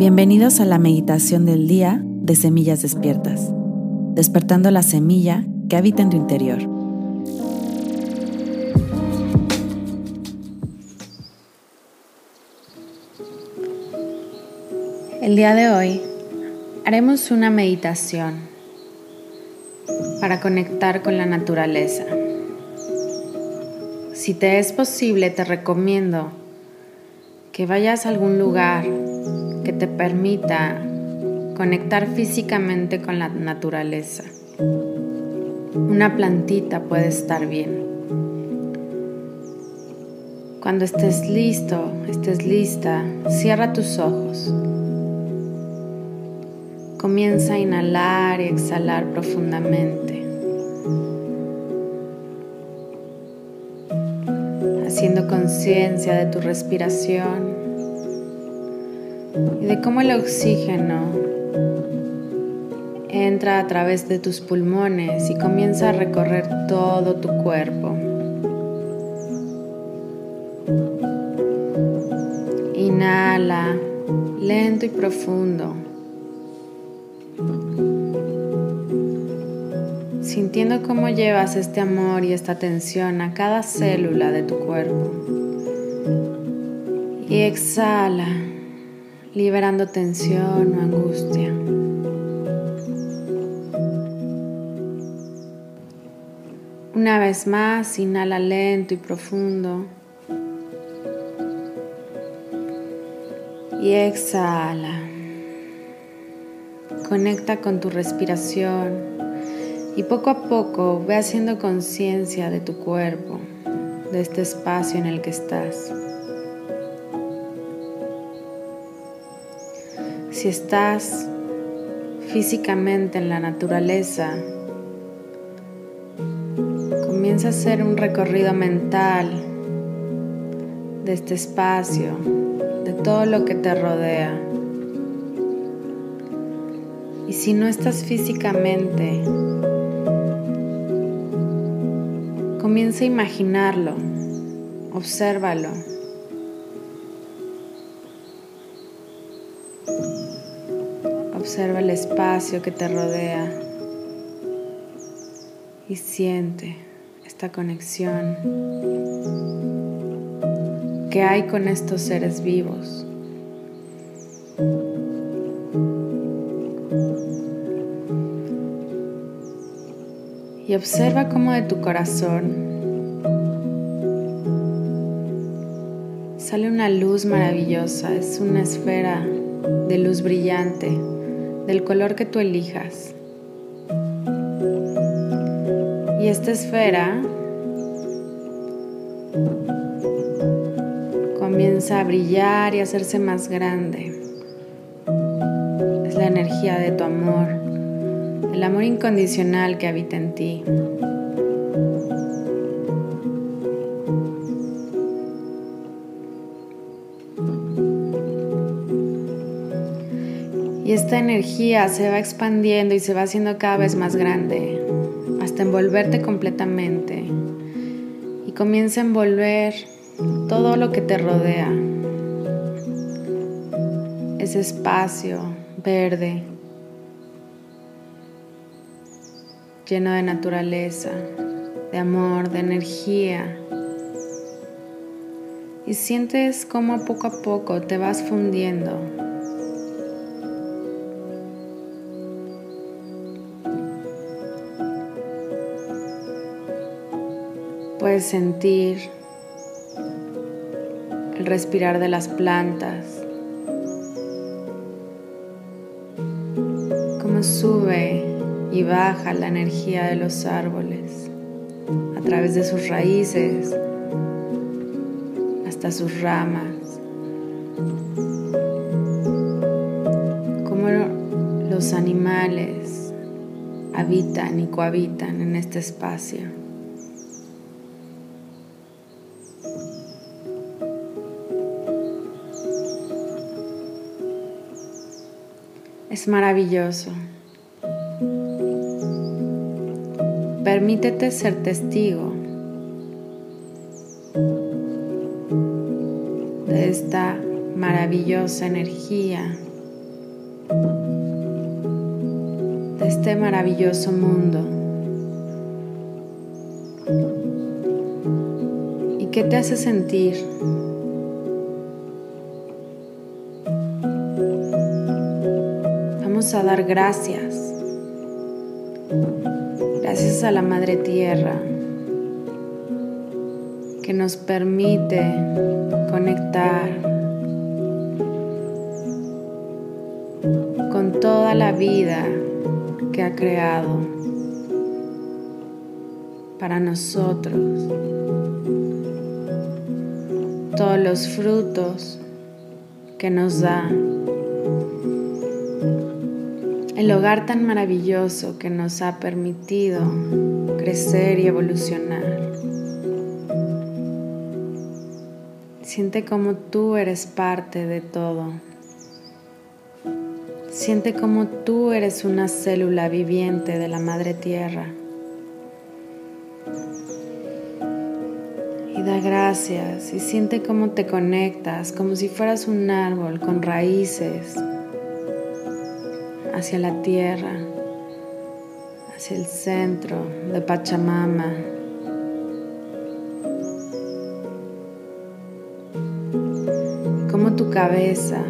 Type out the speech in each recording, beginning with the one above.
Bienvenidos a la meditación del día de Semillas Despiertas, despertando la semilla que habita en tu interior. El día de hoy haremos una meditación para conectar con la naturaleza. Si te es posible, te recomiendo que vayas a algún lugar que te permita conectar físicamente con la naturaleza. Una plantita puede estar bien. Cuando estés listo, estés lista, cierra tus ojos. Comienza a inhalar y exhalar profundamente. haciendo conciencia de tu respiración y de cómo el oxígeno entra a través de tus pulmones y comienza a recorrer todo tu cuerpo. Inhala lento y profundo. sintiendo cómo llevas este amor y esta atención a cada célula de tu cuerpo. Y exhala, liberando tensión o angustia. Una vez más, inhala lento y profundo. Y exhala. Conecta con tu respiración y poco a poco ve haciendo conciencia de tu cuerpo, de este espacio en el que estás. Si estás físicamente en la naturaleza, comienza a hacer un recorrido mental de este espacio, de todo lo que te rodea. Y si no estás físicamente, Comienza a imaginarlo, obsérvalo. Observa el espacio que te rodea y siente esta conexión que hay con estos seres vivos. y observa cómo de tu corazón sale una luz maravillosa, es una esfera de luz brillante, del color que tú elijas. Y esta esfera comienza a brillar y a hacerse más grande. Es la energía de tu amor el amor incondicional que habita en ti. Y esta energía se va expandiendo y se va haciendo cada vez más grande hasta envolverte completamente y comienza a envolver todo lo que te rodea. Ese espacio verde, lleno de naturaleza, de amor, de energía. Y sientes cómo poco a poco te vas fundiendo. Puedes sentir el respirar de las plantas, cómo sube y baja la energía de los árboles a través de sus raíces hasta sus ramas. Como los animales habitan y cohabitan en este espacio. es maravilloso. Permítete ser testigo de esta maravillosa energía, de este maravilloso mundo. ¿Y qué te hace sentir? A dar gracias. Gracias a la Madre Tierra que nos permite conectar con toda la vida que ha creado para nosotros, todos los frutos que nos da, el hogar tan maravilloso que nos ha permitido crecer y evolucionar. Siente como tú eres parte de todo. Siente como tú eres una célula viviente de la Madre Tierra. Y da gracias y siente cómo te conectas como si fueras un árbol con raíces hacia la tierra, hacia el centro de Pachamama. Como tu cabeza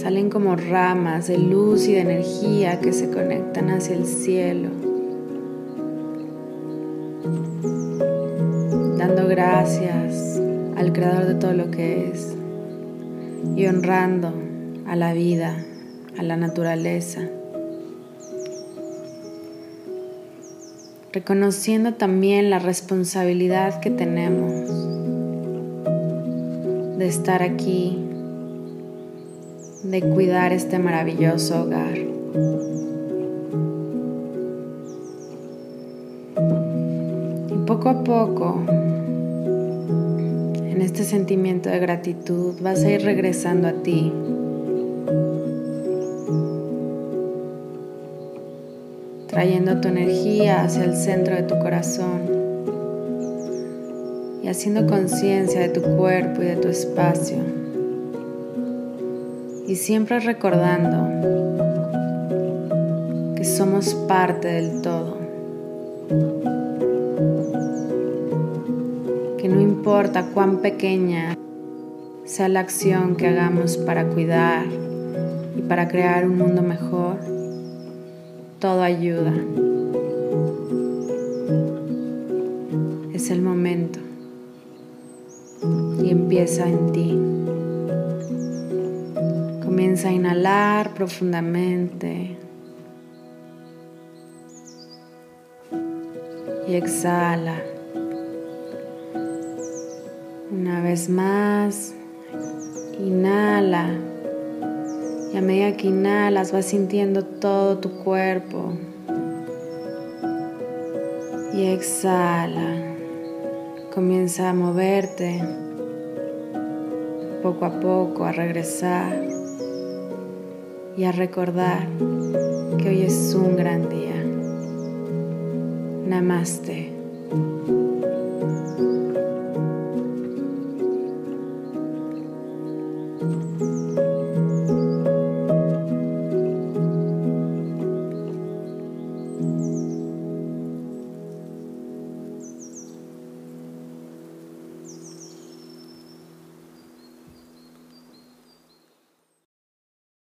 Salen como ramas de luz y de energía que se conectan hacia el cielo. Dando gracias al creador de todo lo que es y honrando a la vida, a la naturaleza. Reconociendo también la responsabilidad que tenemos de estar aquí de cuidar este maravilloso hogar. Y poco a poco, en este sentimiento de gratitud, vas a ir regresando a ti. Trayendo tu energía hacia el centro de tu corazón y haciendo conciencia de tu cuerpo y de tu espacio y siempre recordando que somos parte del todo. Que no importa cuán pequeña sea la acción que hagamos para cuidar y para crear un mundo mejor, todo ayuda. Es el momento y empieza en ti. Comienza a inhalar profundamente. Y exhala. Una vez más, inhala. Y a medida que inhalas vas sintiendo todo tu cuerpo. Y exhala. Comienza a moverte poco a poco, a regresar y a recordar que hoy es un gran día. Namaste.